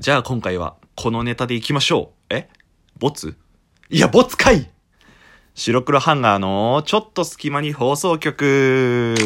じゃあ今回はこのネタでいきましょう。え？ボツ？いや、ボツかい白黒ハンガーのちょっと隙間に放送局。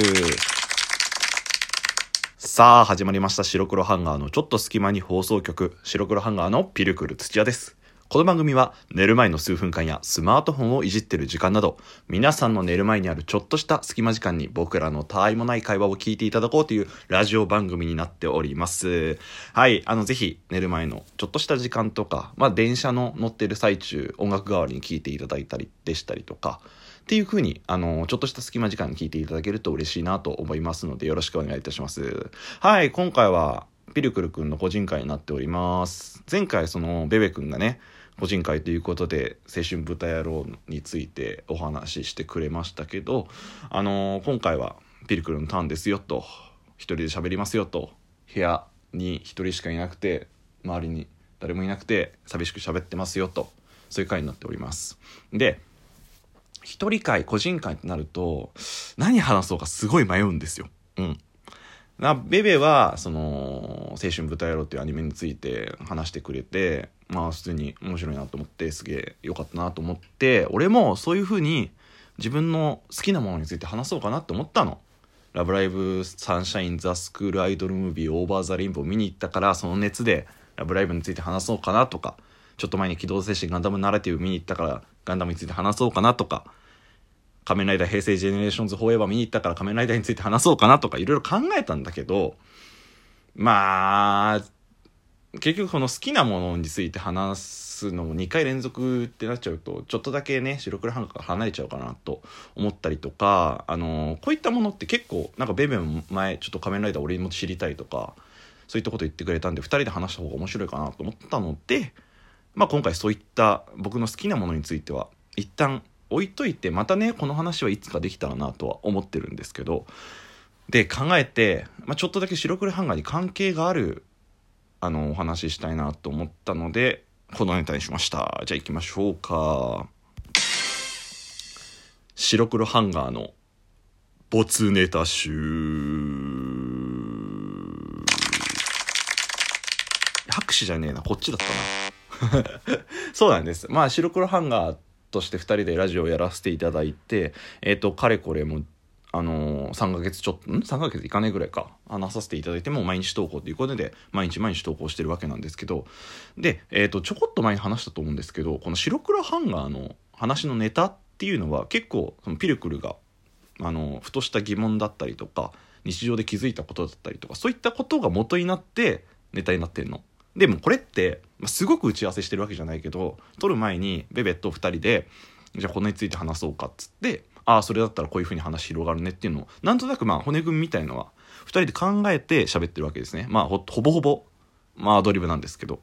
さあ、始まりました。白黒ハンガーのちょっと隙間に放送局。白黒ハンガーのピルクル土屋です。この番組は寝る前の数分間やスマートフォンをいじってる時間など、皆さんの寝る前にあるちょっとした隙間時間に僕らのたわいもない会話を聞いていただこうというラジオ番組になっております。はい、あの、ぜひ寝る前のちょっとした時間とか、まあ電車の乗ってる最中、音楽代わりに聞いていただいたりでしたりとか、っていう風に、あの、ちょっとした隙間時間に聞いていただけると嬉しいなと思いますので、よろしくお願いいたします。はい、今回は、ピルクルくんの個人会になっております。前回、その、ベベくんがね、個人会ということで、青春豚野郎についてお話ししてくれましたけど、あの今回は、ピルクルのターンですよと、一人で喋りますよと、部屋に一人しかいなくて、周りに誰もいなくて、寂しく喋ってますよと、そういう回になっております。で、一人会個人会ってなると何話そうかすごい迷うんですよ。うん。なベベはその「青春豚野郎」っていうアニメについて話してくれてまあ普通に面白いなと思ってすげえ良かったなと思って俺もそういう風に自分の好きなものについて話そうかなって思ったの。ラブライブサンシャイン The School Idol Movie Over the Rainbow 見に行ったからその熱でラブライブについて話そうかなとかちょっと前に機動戦士ガンダムナラティブ見に行ったからガンダムについて話そうかなとか仮面ライダー平成ジェネレーションズフォーエバー見に行ったから仮面ライダーについて話そうかなとかいろいろ考えたんだけどまあ結局この好きなものについて話すのも2回連続ってなっちゃうとちょっとだけね白黒ハンガーから離れちゃうかなと思ったりとかあのこういったものって結構なんかベベも前ちょっと仮面ライダー俺にも知りたいとかそういったこと言ってくれたんで2人で話した方が面白いかなと思ったのでまあ今回そういった僕の好きなものについては一旦置いといてまたねこの話はいつかできたらなとは思ってるんですけどで考えて、まあ、ちょっとだけ白黒ハンガーに関係があるあのお話ししたいなと思ったのでこのネタにしました。じゃあ行きましょうか。白黒ハンガーの没ネタ集。拍手じゃねえな。こっちだったな。そうなんです。まあ白黒ハンガーとして2人でラジオをやらせていただいてえっ、とかれこれもあのー、3ヶ月ちょっとん？3ヶ月いかないぐらいか。話させていただいても毎日投稿ということで毎日毎日投稿してるわけなんですけど。で、えー、とちょこっと前に話したと思うんですけどこの白黒ハンガーの話のネタっていうのは結構そのピルクルがあのふとした疑問だったりとか日常で気づいたことだったりとかそういったことが元になってネタになってんの。でもこれってまあすごく打ち合わせしてるわけじゃないけど撮る前にベベと2人でじゃあこのについて話そうかっつってああそれだったらこういうふうに話広がるねっていうのを。なんとなくまあ骨組みみたいのは2人で考えて喋ってるわけですね。まあほぼほぼまあアドリブなんですけど。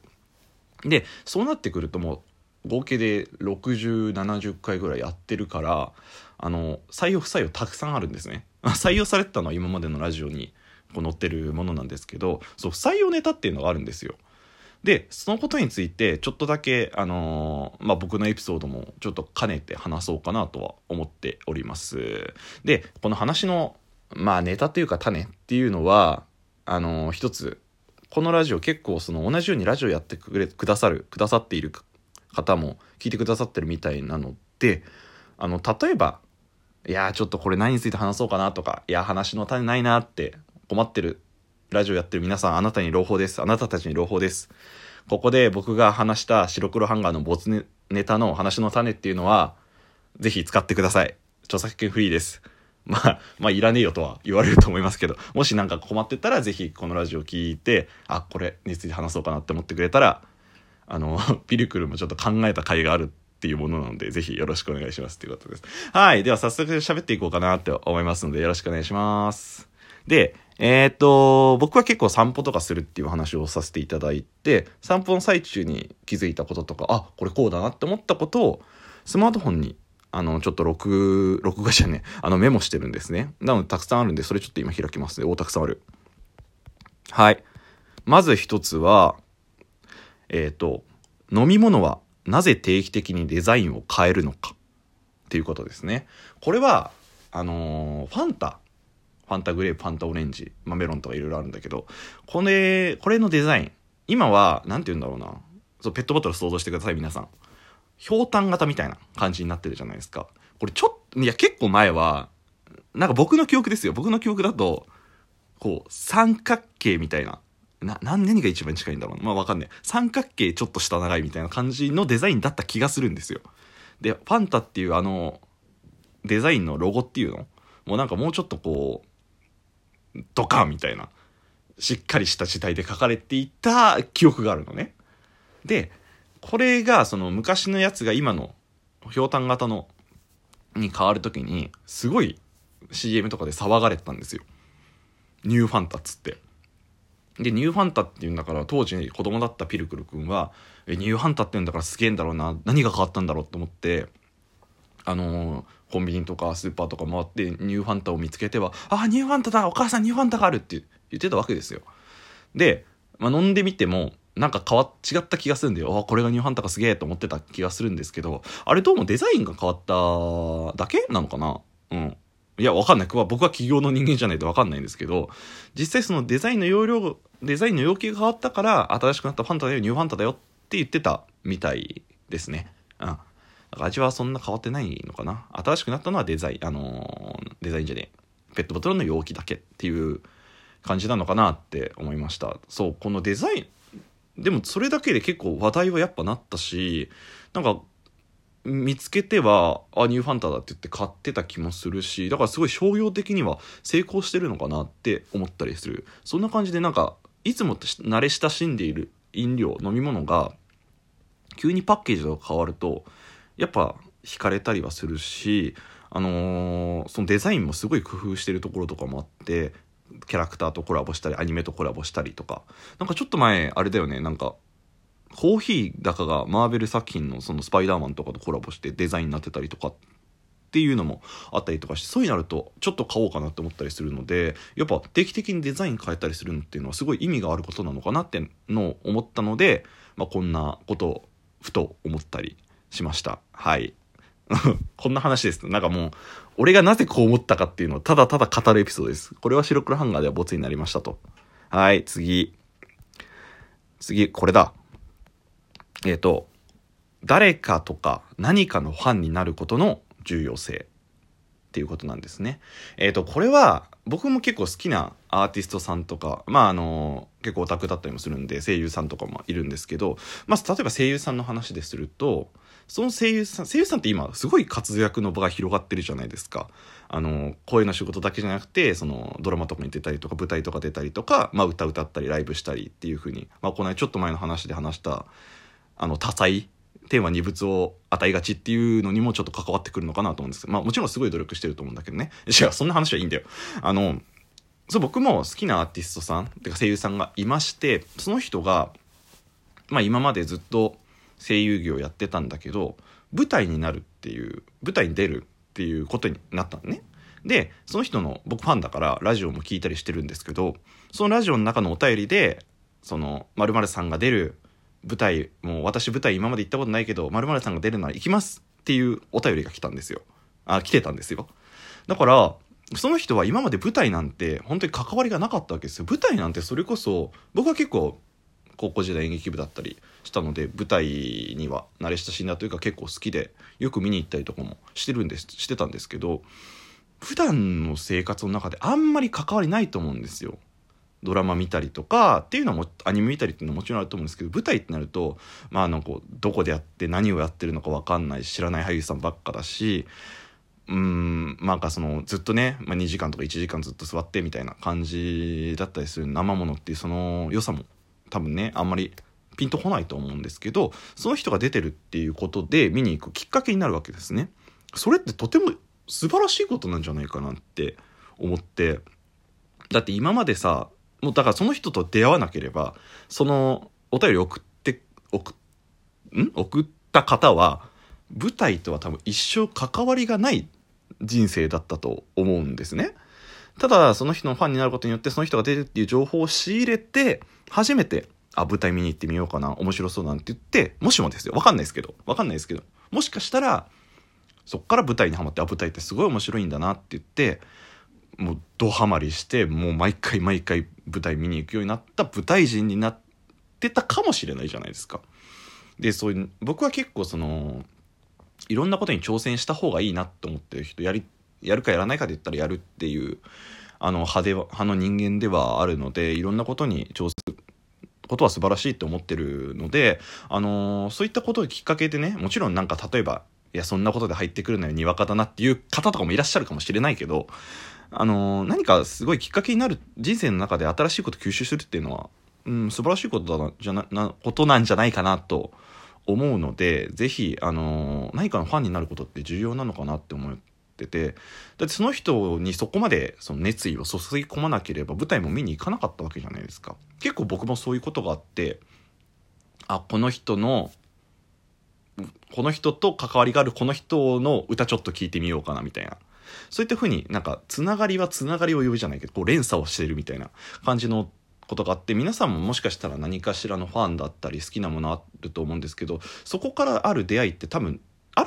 でそうなってくるともう合計で6070回ぐらいやってるからあの採用不採用たくさんあるんですね。採用されてたのは今までのラジオにこう載ってるものなんですけどそう不採用ネタっていうのがあるんですよ。でそのことについてちょっとだけ、あのーまあ、僕のエピソードもちょっと兼ねて話そうかなとは思っております。でこの話の、まあ、ネタというか種っていうのはあのー一つこのラジオ結構その同じようにラジオやってくれくださるくださっている方も聞いてくださってるみたいなのであの例えば「いやちょっとこれ何について話そうかな」とか「いや話の種ないな」って困ってるラジオやってる皆さん、あなたに朗報です。あなたたちに朗報です。ここで僕が話した白黒ハンガーの没ネネタの話の種っていうのは、ぜひ使ってください。著作権フリーです。まあ、まあ、いらねえよとは言われると思いますけど、もしなんか困ってたら、ぜひこのラジオ聞いて、あ、これについて話そうかなって思ってくれたら、あの、ピルクルもちょっと考えた甲斐があるっていうものなので、ぜひよろしくお願いしますっていうことです。はい。では早速喋っていこうかなって思いますので、よろしくお願いします。で、えっ、と、僕は結構散歩とかするっていう話をさせていただいて、散歩の最中に気づいたこととか、あ、これこうだなって思ったことを、スマートフォンに、あの、ちょっと録、録画じゃね、あの、メモしてるんですね。なので、たくさんあるんで、それちょっと今開きますね。お、たくさんある。はい。まず一つは、えっ、と、飲み物はなぜ定期的にデザインを変えるのかっていうことですね。これは、あのーファンタ、ファンタグレープ、ファンタオレンジ、まあ、メロンとかいろいろあるんだけど、これ、これのデザイン、今は何て言うんだろうな。そうペットボトル想像してください皆さん。ひょうたん型みたいな感じになってるじゃないですか。これちょっといや結構前はなんか僕の記憶ですよ。僕の記憶だとこう三角形みたいなな何何が一番近いんだろうまあわかんない。三角形ちょっと下長いみたいな感じのデザインだった気がするんですよ。でファンタっていうあのデザインのロゴっていうのもうなんかもうちょっとこうドカンみたいなしっかりした字体で書かれていた記憶があるのね。でこれがその昔のやつが今のひょうたん型のに変わる時にすごい CM とかで騒がれてたんですよ。ニューファンタっつって。でニューファンタっていうんだから当時子供だったピルクル君はえニューファンタって言うんだからすげえんだろうな何が変わったんだろうと思ってあのーコンビニとかスーパーとか回ってニューファンタを見つけては「あニューファンタだお母さんニューファンタがある」って言ってたわけですよ。で、まあ、飲んでみてもなんか変わっ違った気がするんであこれがニューファンタかすげえと思ってた気がするんですけどあれどうもデザインが変わっただけなのかな？うん。いやわかんない。僕は企業の人間じゃないとわかんないんですけど実際そのデザインの容量デザインの要求が変わったから新しくなったファンタだよニューファンタだよって言ってたみたいですね。うん。味はそんな変わってないのかな？新しくなったのはデザインあのー、デザインじゃねえペットボトルの容器だけっていう感じなのかなって思いました。そうこのデザインでもそれだけで結構話題はやっぱなったしなんか見つけてはあニューファンタだって言って買ってた気もするしだからすごい商業的には成功してるのかなって思ったりする。そんな感じでなんかいつも慣れ親しんでいる飲料飲み物が急にパッケージが変わるとやっぱ惹かれたりはするし、あのー、そのデザインもすごい工夫してるところとかもあってキャラクターとコラボしたりアニメとコラボしたりとか。なんかちょっと前あれだよねなんかコーヒーだかがマーベル作品のそのスパイダーマンとかとコラボしてデザインになってたりとかっていうのもあったりとかしてそういうなるとちょっと買おうかなって思ったりするのでやっぱ定期的にデザイン変えたりするのっていうのはすごい意味があることなのかなってのを思ったので、まあ、こんなことをふと思ったりしました。はい。こんな話です。なんかもう、俺がなぜこう思ったかっていうのをただただ語るエピソードです。これは白黒ハンガーではボツになりましたと。はい、次。次、これだ。えっ、ー、と、誰かとか何かのファンになることの重要性っていうことなんですね。えっ、ー、と、これは僕も結構好きなアーティストさんとか、まああの、結構オタクだったりもするんで声優さんとかもいるんですけど、まあ例えば声優さんの話ですると、その声優さん、声優さんって今すごい活躍の場が広がってるじゃないですか。あの、声の仕事だけじゃなくて、そのドラマとかに出たりとか舞台とか出たりとか、まあ歌歌ったりライブしたりっていう風に、まあこのちょっと前の話で話した、あの多彩天は二物を与えがちっていうのにもちょっと関わってくるのかなと思うんですけど、まあもちろんすごい努力してると思うんだけどね。違う、そんな話はいいんだよ。あの、そう僕も好きなアーティストさん、てか声優さんがいまして、その人が、まあ今までずっと声優業やってたんだけど、舞台になるっていう、舞台に出るっていうことになったのね。で、その人の僕ファンだからラジオも聞いたりしてるんですけど、そのラジオの中のお便りで、その、〇〇さんが出る舞台、もう私舞台今まで行ったことないけど、〇〇さんが出るなら行きますっていうお便りが来たんですよ。あ、来てたんですよ。だから、その人は今まで舞台なんて本当に関わりがなかったわけですよ。舞台なんてそれこそ、僕は結構高校時代演劇部だったりしたので、舞台には慣れ親しんだというか結構好きで、よく見に行ったりとかもしてるんです、してたんですけど、普段の生活の中であんまり関わりないと思うんですよ。ドラマ見たりとかっていうのもアニメ見たりっていうのももちろんあると思うんですけど舞台ってなるとまあなんかどこでやって何をやってるのか分かんない知らない俳優さんばっかだしうんなんかそのずっとね、まあ、2時間とか1時間ずっと座ってみたいな感じだったりする生ものっていうその良さも多分ねあんまりピンとこないと思うんですけどその人が出てるっていうことで見に行くきっかけになるわけですね。それってとても素晴らしいことなんじゃないかなって思ってだって今までさもうだからその人と出会わなければ、そのお便り送って、送、ん？送った方は、舞台とは多分一生関わりがない人生だったと思うんですね。ただ、その人のファンになることによって、その人が出るっていう情報を仕入れて、初めて、あ、舞台見に行ってみようかな、面白そうなんて言って、もしもですよ、わかんないですけど、わかんないですけど、もしかしたら、そっから舞台にはまって、あ、舞台ってすごい面白いんだなって言って、もうドハマりしてもう毎回毎回舞台見に行くようになった舞台人になってたかもしれないじゃないですか。で、そういう、僕は結構その、いろんなことに挑戦した方がいいなって思ってる人、やり、やるかやらないかで言ったらやるっていう、あの、派で、派の人間ではあるので、いろんなことに挑戦、ことは素晴らしいって思ってるので、あのーそういったことをきっかけでね、もちろんなんか例えば、いや、そんなことで入ってくるのよ、にわかだなっていう方とかもいらっしゃるかもしれないけど、あのー何かすごいきっかけになる人生の中で新しいことを吸収するっていうのは、うん、素晴らしいことだな、じゃな、な、ことなんじゃないかなと思うので、ぜひ、あのー何かのファンになることって重要なのかなって思っててて、だってその人にそこまでその熱意を注ぎ込まなければ舞台も見に行かなかったわけじゃないですか。結構僕もそういうことがあって、あ、この人の、この人と関わりがあるこの人の歌ちょっと聞いてみようかなみたいな。そういった風になんかつながりはつながりを呼ぶじゃないけど、こう連鎖をしてるみたいな感じのことがあって、皆さんももしかしたら何かしらのファンだったり好きなものあると思うんですけど、そこからある出会いって多分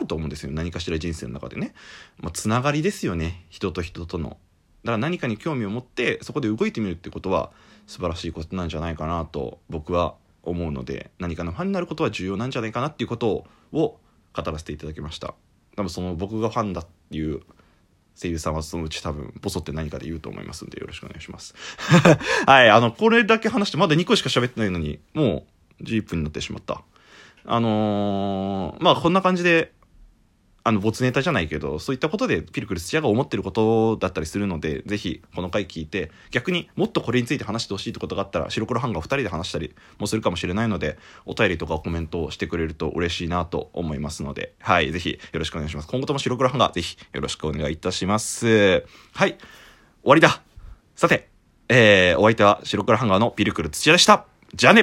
ると思うんですよ。何かしら人生の中でね。まあ、つながりですよね。人と人との。だから何かに興味を持ってそこで動いてみるってことは素晴らしいことなんじゃないかなと僕は思うので何かのファンになることは重要なんじゃないかなっていうことを語らせていただきました多分その僕がファンだっていう声優さんはそのうち多分ボソって何かで言うと思いますんでよろしくお願いします はいあのこれだけ話してまだ2個しか喋ってないのにもう11分になってしまったあのーまあこんな感じであの、没ネタじゃないけど、そういったことでピルクル土屋が思ってることだったりするので、ぜひこの回聞いて、逆にもっとこれについて話してほしいってことがあったら、白黒ハンガー2人で話したりもするかもしれないので、お便りとかコメントをしてくれると嬉しいなと思いますので、はい、ぜひよろしくお願いします。今後とも白黒ハンガーぜひよろしくお願いいたします。はい、終わりだ。さて、えー、お相手は白黒ハンガーのピルクル土屋でした。じゃあね